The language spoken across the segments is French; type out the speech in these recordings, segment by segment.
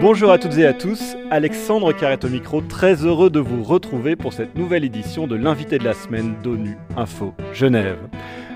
Bonjour à toutes et à tous, Alexandre Carrette au micro, très heureux de vous retrouver pour cette nouvelle édition de l'invité de la semaine d'ONU Info Genève.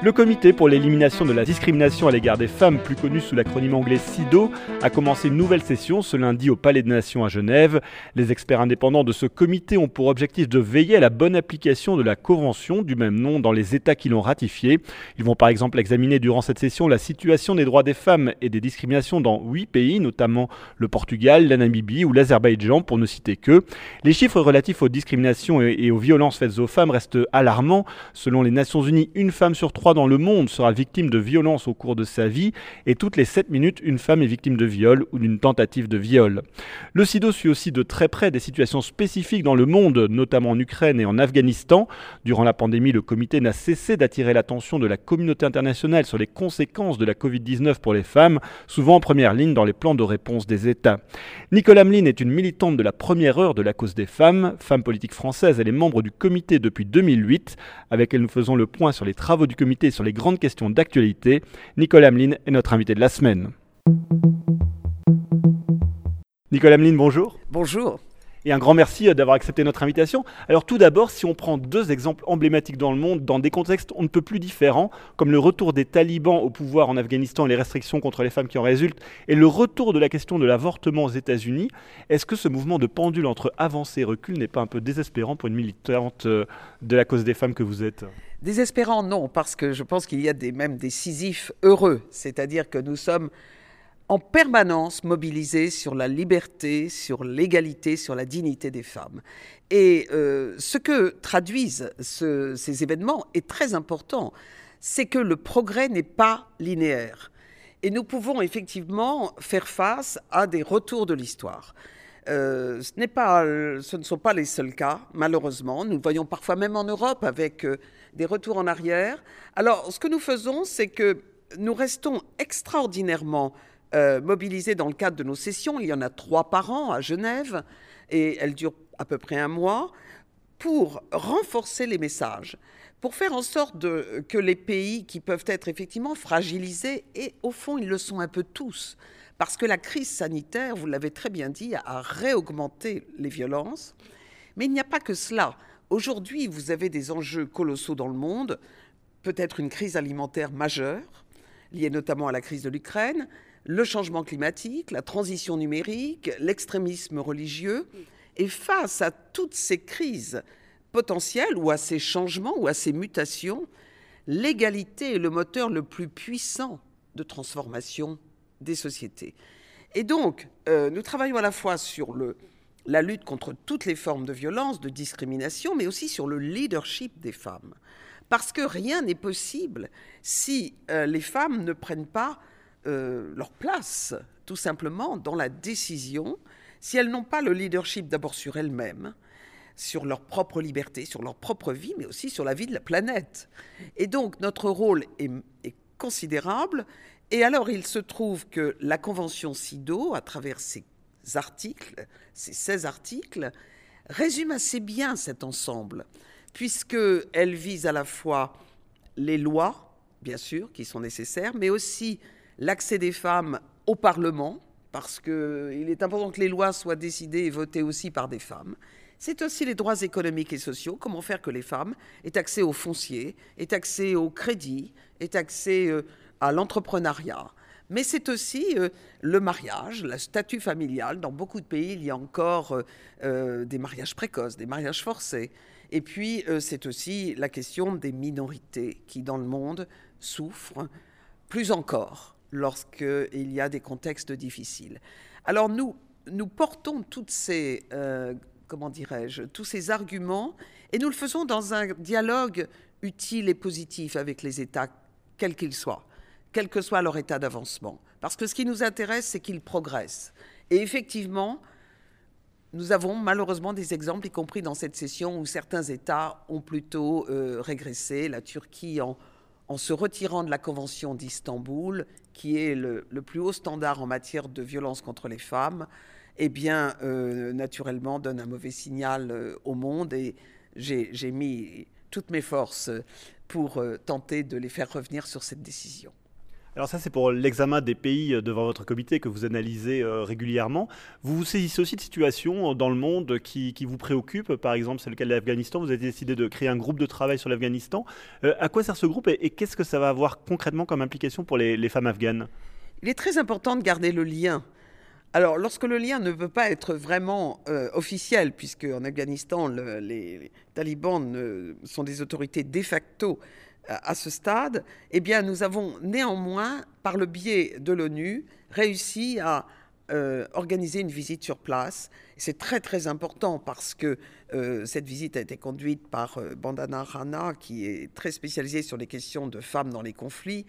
Le comité pour l'élimination de la discrimination à l'égard des femmes, plus connu sous l'acronyme anglais CIDO, a commencé une nouvelle session ce lundi au Palais des Nations à Genève. Les experts indépendants de ce comité ont pour objectif de veiller à la bonne application de la convention du même nom dans les États qui l'ont ratifiée. Ils vont par exemple examiner durant cette session la situation des droits des femmes et des discriminations dans huit pays, notamment le Portugal, la Namibie ou l'Azerbaïdjan, pour ne citer que. Les chiffres relatifs aux discriminations et aux violences faites aux femmes restent alarmants. Selon les Nations Unies, une femme sur trois dans le monde sera victime de violence au cours de sa vie et toutes les 7 minutes, une femme est victime de viol ou d'une tentative de viol. Le SIDO suit aussi de très près des situations spécifiques dans le monde, notamment en Ukraine et en Afghanistan. Durant la pandémie, le comité n'a cessé d'attirer l'attention de la communauté internationale sur les conséquences de la Covid-19 pour les femmes, souvent en première ligne dans les plans de réponse des États. Nicole Hamelin est une militante de la première heure de la cause des femmes, femme politique française, elle est membre du comité depuis 2008. Avec elle, nous faisons le point sur les travaux du comité sur les grandes questions d'actualité. Nicole Hamelin est notre invité de la semaine. Nicole Hamelin, bonjour. Bonjour. Et un grand merci euh, d'avoir accepté notre invitation. Alors tout d'abord, si on prend deux exemples emblématiques dans le monde, dans des contextes on ne peut plus différents, comme le retour des talibans au pouvoir en Afghanistan et les restrictions contre les femmes qui en résultent, et le retour de la question de l'avortement aux États-Unis, est-ce que ce mouvement de pendule entre avancée et recul n'est pas un peu désespérant pour une militante euh, de la cause des femmes que vous êtes? Désespérant, non, parce que je pense qu'il y a des, même décisifs heureux, c'est-à-dire que nous sommes en permanence mobilisés sur la liberté, sur l'égalité, sur la dignité des femmes. Et euh, ce que traduisent ces événements est très important, c'est que le progrès n'est pas linéaire. Et nous pouvons effectivement faire face à des retours de l'histoire. Euh, ce, pas, ce, ne sont pas les seuls cas, malheureusement. Nous le voyons parfois même en Europe avec euh, des retours en arrière. Alors, ce que nous faisons, c'est que nous restons extraordinairement euh, mobilisés dans le cadre de nos sessions. Il y en a trois par an à Genève et elles durent à peu près un mois pour renforcer les messages, pour faire en sorte que les pays qui peuvent être effectivement fragilisés, et au fond ils le sont un peu tous, parce que la crise sanitaire, vous l'avez très bien dit, a réaugmenté les violences. Mais il n'y a pas que cela. Aujourd'hui, vous avez des enjeux colossaux dans le monde, peut-être une crise alimentaire majeure, liée notamment à la crise de l'Ukraine, le changement climatique, la transition numérique, l'extrémisme religieux. Et face à toutes ces crises potentielles ou à ces changements ou à ces mutations, l'égalité est le moteur le plus puissant de transformation des sociétés. Et donc, euh, nous travaillons à la fois sur le, la lutte contre toutes les formes de violence, de discrimination, mais aussi sur le leadership des femmes. Parce que rien n'est possible si euh, les femmes ne prennent pas euh, leur place, tout simplement, dans la décision, si elles n'ont pas le leadership d'abord sur elles-mêmes, sur leur propre liberté, sur leur propre vie, mais aussi sur la vie de la planète. Et donc, notre rôle est, est considérable et alors, il se trouve que la Convention CIDO, à travers ses articles, ces 16 articles, résume assez bien cet ensemble, puisqu'elle vise à la fois les lois, bien sûr, qui sont nécessaires, mais aussi l'accès des femmes au Parlement, parce qu'il est important que les lois soient décidées et votées aussi par des femmes. C'est aussi les droits économiques et sociaux, comment faire que les femmes aient accès au foncier, aient accès au crédit, aient accès euh, à l'entrepreneuriat. Mais c'est aussi euh, le mariage, le statut familial. Dans beaucoup de pays, il y a encore euh, euh, des mariages précoces, des mariages forcés. Et puis, c'est aussi la question des minorités qui, dans le monde, souffrent plus encore lorsqu'il y a des contextes difficiles. Alors, nous, nous portons toutes ces, comment dirais-je, tous ces arguments et nous le faisons dans un dialogue utile et positif avec les États, quels qu'ils soient quel que soit leur état d'avancement. Parce que ce qui nous intéresse, c'est qu'ils progressent. Et effectivement, nous avons malheureusement des exemples, y compris dans cette session, où certains États ont plutôt euh, régressé. La Turquie, en, se retirant de la Convention d'Istanbul, qui est le, plus haut standard en matière de violence contre les femmes, eh bien, euh, naturellement, donne un mauvais signal euh, au monde. Et j'ai mis toutes mes forces pour tenter de les faire revenir sur cette décision. Alors ça, c'est pour l'examen des pays euh, devant votre comité que vous analysez euh, régulièrement. Vous vous saisissez aussi de situations dans le monde qui, vous préoccupent. Par exemple, c'est le cas de l'Afghanistan. Vous avez décidé de créer un groupe de travail sur l'Afghanistan. à quoi sert ce groupe et, qu'est-ce que ça va avoir concrètement comme implication pour les femmes afghanes? Il est très important de garder le lien alors, lorsque le lien ne peut pas être vraiment euh, officiel, puisque en Afghanistan, les, talibans sont des autorités de facto euh, à ce stade, eh bien, nous avons néanmoins, par le biais de l'ONU, réussi à euh, organiser une visite sur place. C'est très très important parce que cette visite a été conduite par Bandana Rana, qui est très spécialisée sur les questions de femmes dans les conflits.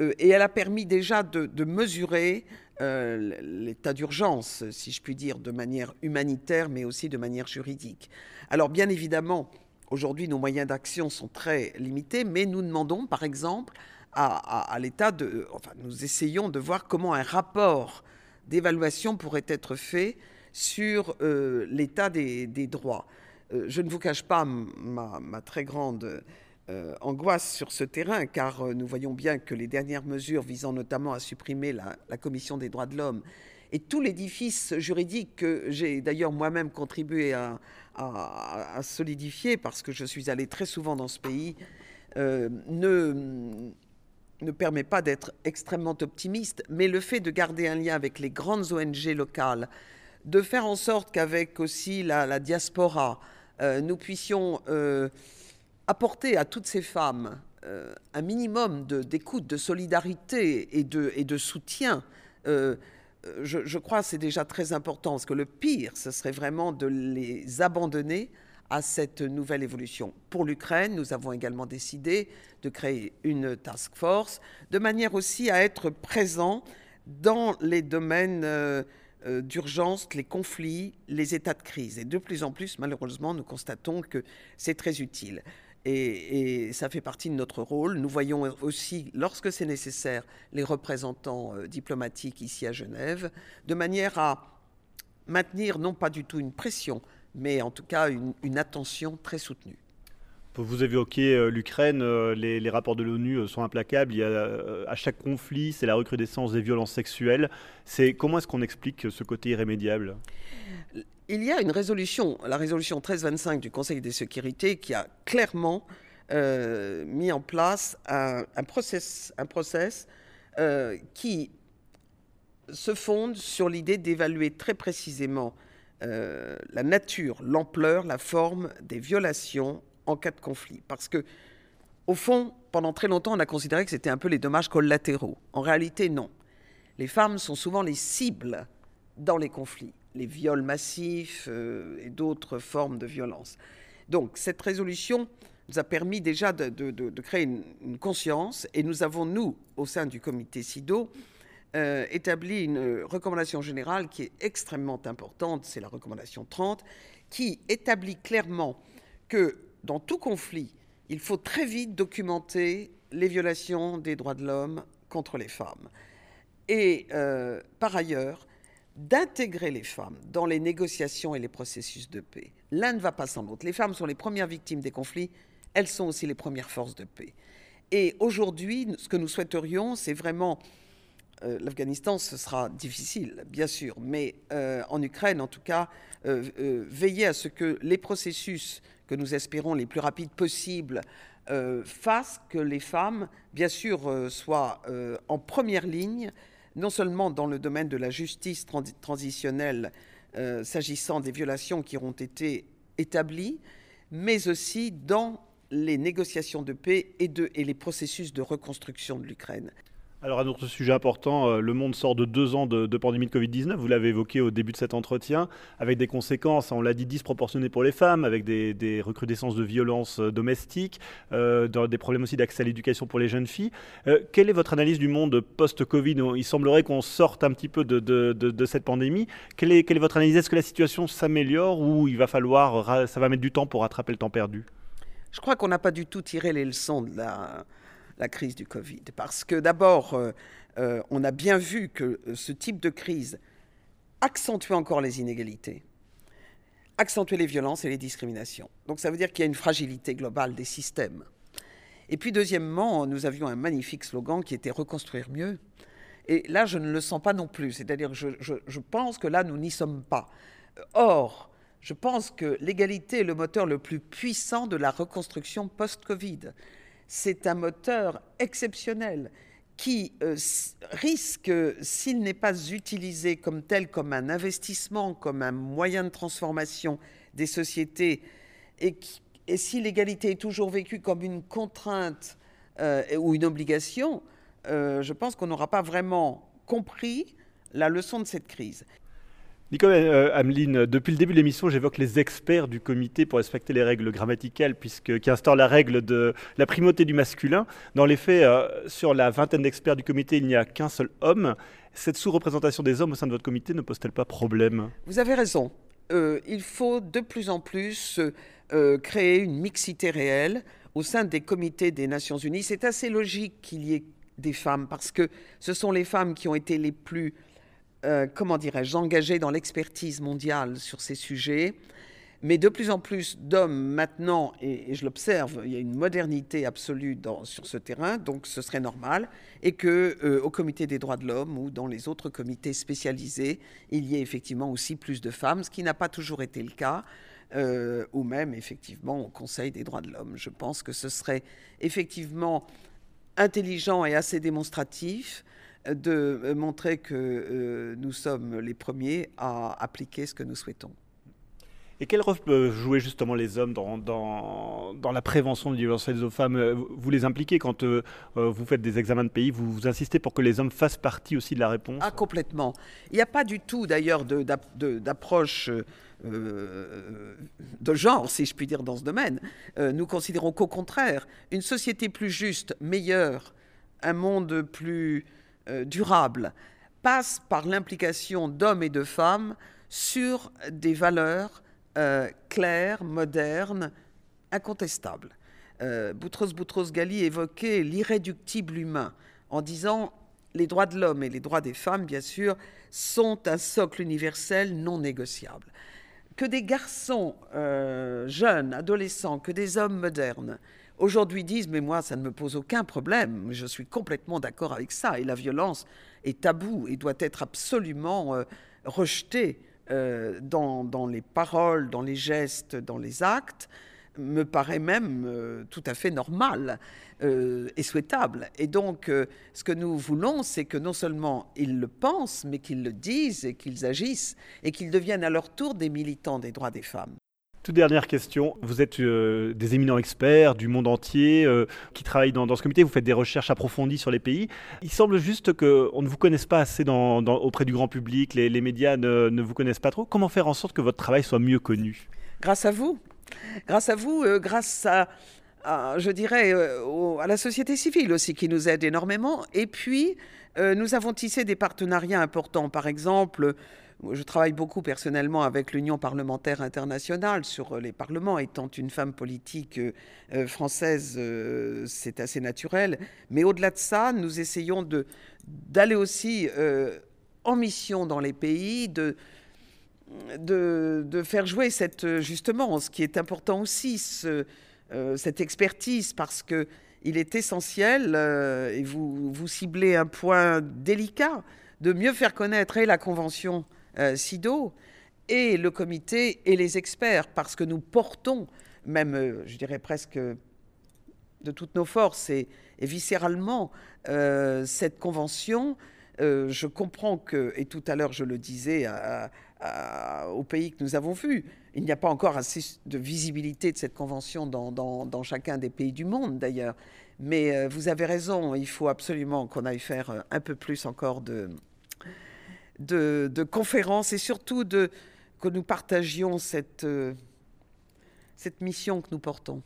et elle a permis déjà de mesurer euh, l'état d'urgence, si je puis dire, de manière humanitaire, mais aussi de manière juridique. Alors bien évidemment, aujourd'hui, nos moyens d'action sont très limités, mais nous demandons, par exemple, à, l'État de... Enfin, nous essayons de voir comment un rapport d'évaluation pourrait être fait sur euh, l'état des, droits. Euh, je ne vous cache pas ma, très grande euh, angoisse sur ce terrain, car nous voyons bien que les dernières mesures visant notamment à supprimer la, Commission des droits de l'homme et tout l'édifice juridique que j'ai d'ailleurs moi-même contribué à, solidifier, parce que je suis allé très souvent dans ce pays, euh, ne, ne permet pas d'être extrêmement optimiste, mais le fait de garder un lien avec les grandes ONG locales, de faire en sorte qu'avec aussi la, diaspora, nous puissions apporter à toutes ces femmes euh, un minimum d'écoute, de, solidarité et de, et de soutien, euh, je, je, crois que c'est déjà très important. Parce que le pire, ce serait vraiment de les abandonner à cette nouvelle évolution. Pour l'Ukraine, nous avons également décidé de créer une task force, de manière aussi à être présent dans les domaines euh, d'urgence, les conflits, les états de crise. Et de plus en plus, malheureusement, nous constatons que c'est très utile. Et, ça fait partie de notre rôle. Nous voyons aussi, lorsque c'est nécessaire, les représentants euh, diplomatiques ici à Genève, de manière à maintenir non pas du tout une pression, mais en tout cas une, attention très soutenue. Vous évoquez euh, l'Ukraine, euh, les, rapports de l'ONU sont implacables. Il y a, à chaque conflit, c'est la recrudescence des violences sexuelles. C'est comment est-ce qu'on explique ce côté irrémédiable? Il y a une résolution, la résolution 1325 du Conseil de sécurité, qui a clairement euh, mis en place un, process, un process euh, qui se fonde sur l'idée d'évaluer très précisément euh, la nature, l'ampleur, la forme des violations en cas de conflit. Parce que, au fond, pendant très longtemps, on a considéré que c'était un peu les dommages collatéraux. En réalité, non. Les femmes sont souvent les cibles dans les conflits les viols massifs euh, et d'autres formes de violence. Donc cette résolution nous a permis déjà de, créer une, conscience et nous avons, nous, au sein du comité SIDO, euh, établi une recommandation générale qui est extrêmement importante, c'est la recommandation 30, qui établit clairement que dans tout conflit, il faut très vite documenter les violations des droits de l'homme contre les femmes. Et euh, par ailleurs, d'intégrer les femmes dans les négociations et les processus de paix. L'un ne va pas sans l'autre. Les femmes sont les premières victimes des conflits, elles sont aussi les premières forces de paix. Et aujourd'hui, ce que nous souhaiterions, c'est vraiment... Euh, L'Afghanistan, ce sera difficile, bien sûr, mais euh, en Ukraine, en tout cas, euh, veiller à ce que les processus que nous espérons les plus rapides possibles fassent que les femmes, bien sûr, soient en première ligne non seulement dans le domaine de la justice transitionnelle euh, s'agissant des violations qui auront été établies, mais aussi dans les négociations de paix et, et les processus de reconstruction de l'Ukraine. Alors un autre sujet important, euh, le monde sort de deux ans de, pandémie de Covid-19, vous l'avez évoqué au début de cet entretien, avec des conséquences, on l'a dit, disproportionnées pour les femmes, avec des, recrudescences de violences euh, domestiques, euh, des problèmes aussi d'accès à l'éducation pour les jeunes filles. quelle est votre analyse du monde post-Covid? Il semblerait qu'on sorte un petit peu de, cette pandémie. Quelle est, quelle est votre analyse? Est-ce que la situation s'améliore ou il va falloir, ça va mettre du temps pour rattraper le temps perdu? Je crois qu'on n'a pas du tout tiré les leçons de la la crise du Covid. Parce que d'abord, euh, euh, on a bien vu que euh, ce type de crise accentuait encore les inégalités, accentuait les violences et les discriminations. Donc ça veut dire qu'il y a une fragilité globale des systèmes. Et puis deuxièmement, nous avions un magnifique slogan qui était reconstruire mieux. Et là, je ne le sens pas non plus. C'est-à-dire je, pense que là, nous n'y sommes pas. Or, je pense que l'égalité est le moteur le plus puissant de la reconstruction post-Covid. C'est un moteur exceptionnel qui euh, risque, s'il n'est pas utilisé comme tel, comme un investissement, comme un moyen de transformation des sociétés, et, si l'égalité est toujours vécue comme une contrainte euh, ou une obligation, euh, je pense qu'on n'aura pas vraiment compris la leçon de cette crise. Nicolas euh, Ameline, depuis le début de l'émission, j'évoque les experts du comité pour respecter les règles grammaticales, puisque, qui instaurent la règle de la primauté du masculin. Dans les faits, euh, sur la vingtaine d'experts du comité, il n'y a qu'un seul homme. Cette sous-représentation des hommes au sein de votre comité ne pose-t-elle pas problème? Vous avez raison. il faut de plus en plus créer une mixité réelle au sein des comités des Nations Unies. C'est assez logique qu'il y ait des femmes, parce que ce sont les femmes qui ont été les plus, euh, comment dirais-je, engagées dans l'expertise mondiale sur ces sujets. Mais de plus en plus d'hommes maintenant, et, je l'observe, il y a une modernité absolue sur ce terrain, donc ce serait normal, et que euh, au Comité des droits de l'homme ou dans les autres comités spécialisés, il y ait effectivement aussi plus de femmes, ce qui n'a pas toujours été le cas. Euh, ou même effectivement au Conseil des droits de l'homme. Je pense que ce serait effectivement intelligent et assez démonstratif de montrer que euh, nous sommes les premiers à appliquer ce que nous souhaitons. Et quel rôle peuvent jouer justement les hommes dans, dans, dans la prévention de violence aux femmes? Vous les impliquez quand euh, euh, vous faites des examens de pays, vous, vous, insistez pour que les hommes fassent partie aussi de la réponse? Ah, complètement. Il n'y a pas du tout d'ailleurs d'approche euh, de genre, si je puis dire, dans ce domaine. Euh, nous considérons qu'au contraire, une société plus juste, meilleure, un monde plus euh, durable, passe par l'implication d'hommes et de femmes sur des valeurs claires, modernes, incontestables. Boutros Boutros Ghali évoquait l'irréductible humain en disant les droits de l'homme et les droits des femmes, bien sûr, sont un socle universel non négociable que des garçons euh, jeunes, adolescents, que des hommes modernes, aujourd'hui disent mais moi ça ne me pose aucun problème, je suis complètement d'accord avec ça et la violence est tabou et doit être absolument euh, rejetée euh, dans, les paroles, dans les gestes, dans les actes, me paraît même tout à fait normal. Euh, est souhaitable. Et donc, euh, ce que nous voulons, c'est que non seulement ils le pensent, mais qu'ils le disent et qu'ils agissent, et qu'ils deviennent à leur tour des militants des droits des femmes. Toute dernière question. Vous êtes euh, des éminents experts du monde entier qui travaillent dans, ce comité. Vous faites des recherches approfondies sur les pays. Il semble juste qu'on ne vous connaisse pas assez auprès du grand public. Les, médias ne, vous connaissent pas trop. Comment faire en sorte que votre travail soit mieux connu? Grâce à vous. Grâce à vous, grâce à, je dirais, euh, à la société civile aussi, qui nous aide énormément. Et puis, euh, nous avons tissé des partenariats importants. Par exemple, je travaille beaucoup personnellement avec l'Union parlementaire internationale sur les parlements. Étant une femme politique euh, française, c'est assez naturel. Mais au-delà de ça, nous essayons d'aller aussi en mission dans les pays, de, faire jouer cette, justement, ce qui est important aussi, ce, euh, cette expertise parce que il est essentiel, euh, et vous, vous ciblez un point délicat, de mieux faire connaître et la Convention euh, SIDO et le comité et les experts, parce que nous portons, même, je dirais presque de toutes nos forces et, viscéralement, cette convention. je comprends que, et tout à l'heure je le disais au pays que nous avons vus, il n'y a pas encore assez de visibilité de cette convention dans, chacun des pays du monde d'ailleurs. Mais euh, vous avez raison, il faut absolument qu'on aille faire euh, un peu plus encore de, de, conférences et surtout de, que nous partagions cette, euh, cette mission que nous portons.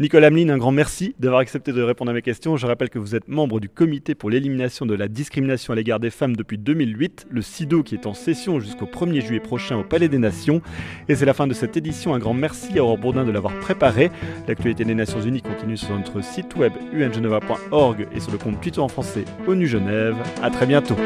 Nicolas Ameline, un grand merci d'avoir accepté de répondre à mes questions. Je rappelle que vous êtes membre du comité pour l'élimination de la discrimination à l'égard des femmes depuis 2008, le CIDO qui est en session jusqu'au 1er juillet prochain au Palais des Nations. Et c'est la fin de cette édition. Un grand merci à Aurore Bourdin de l'avoir préparé. L'actualité des Nations Unies continue sur notre site web ungeneva.org et sur le compte Twitter en français ONU Genève. À très bientôt.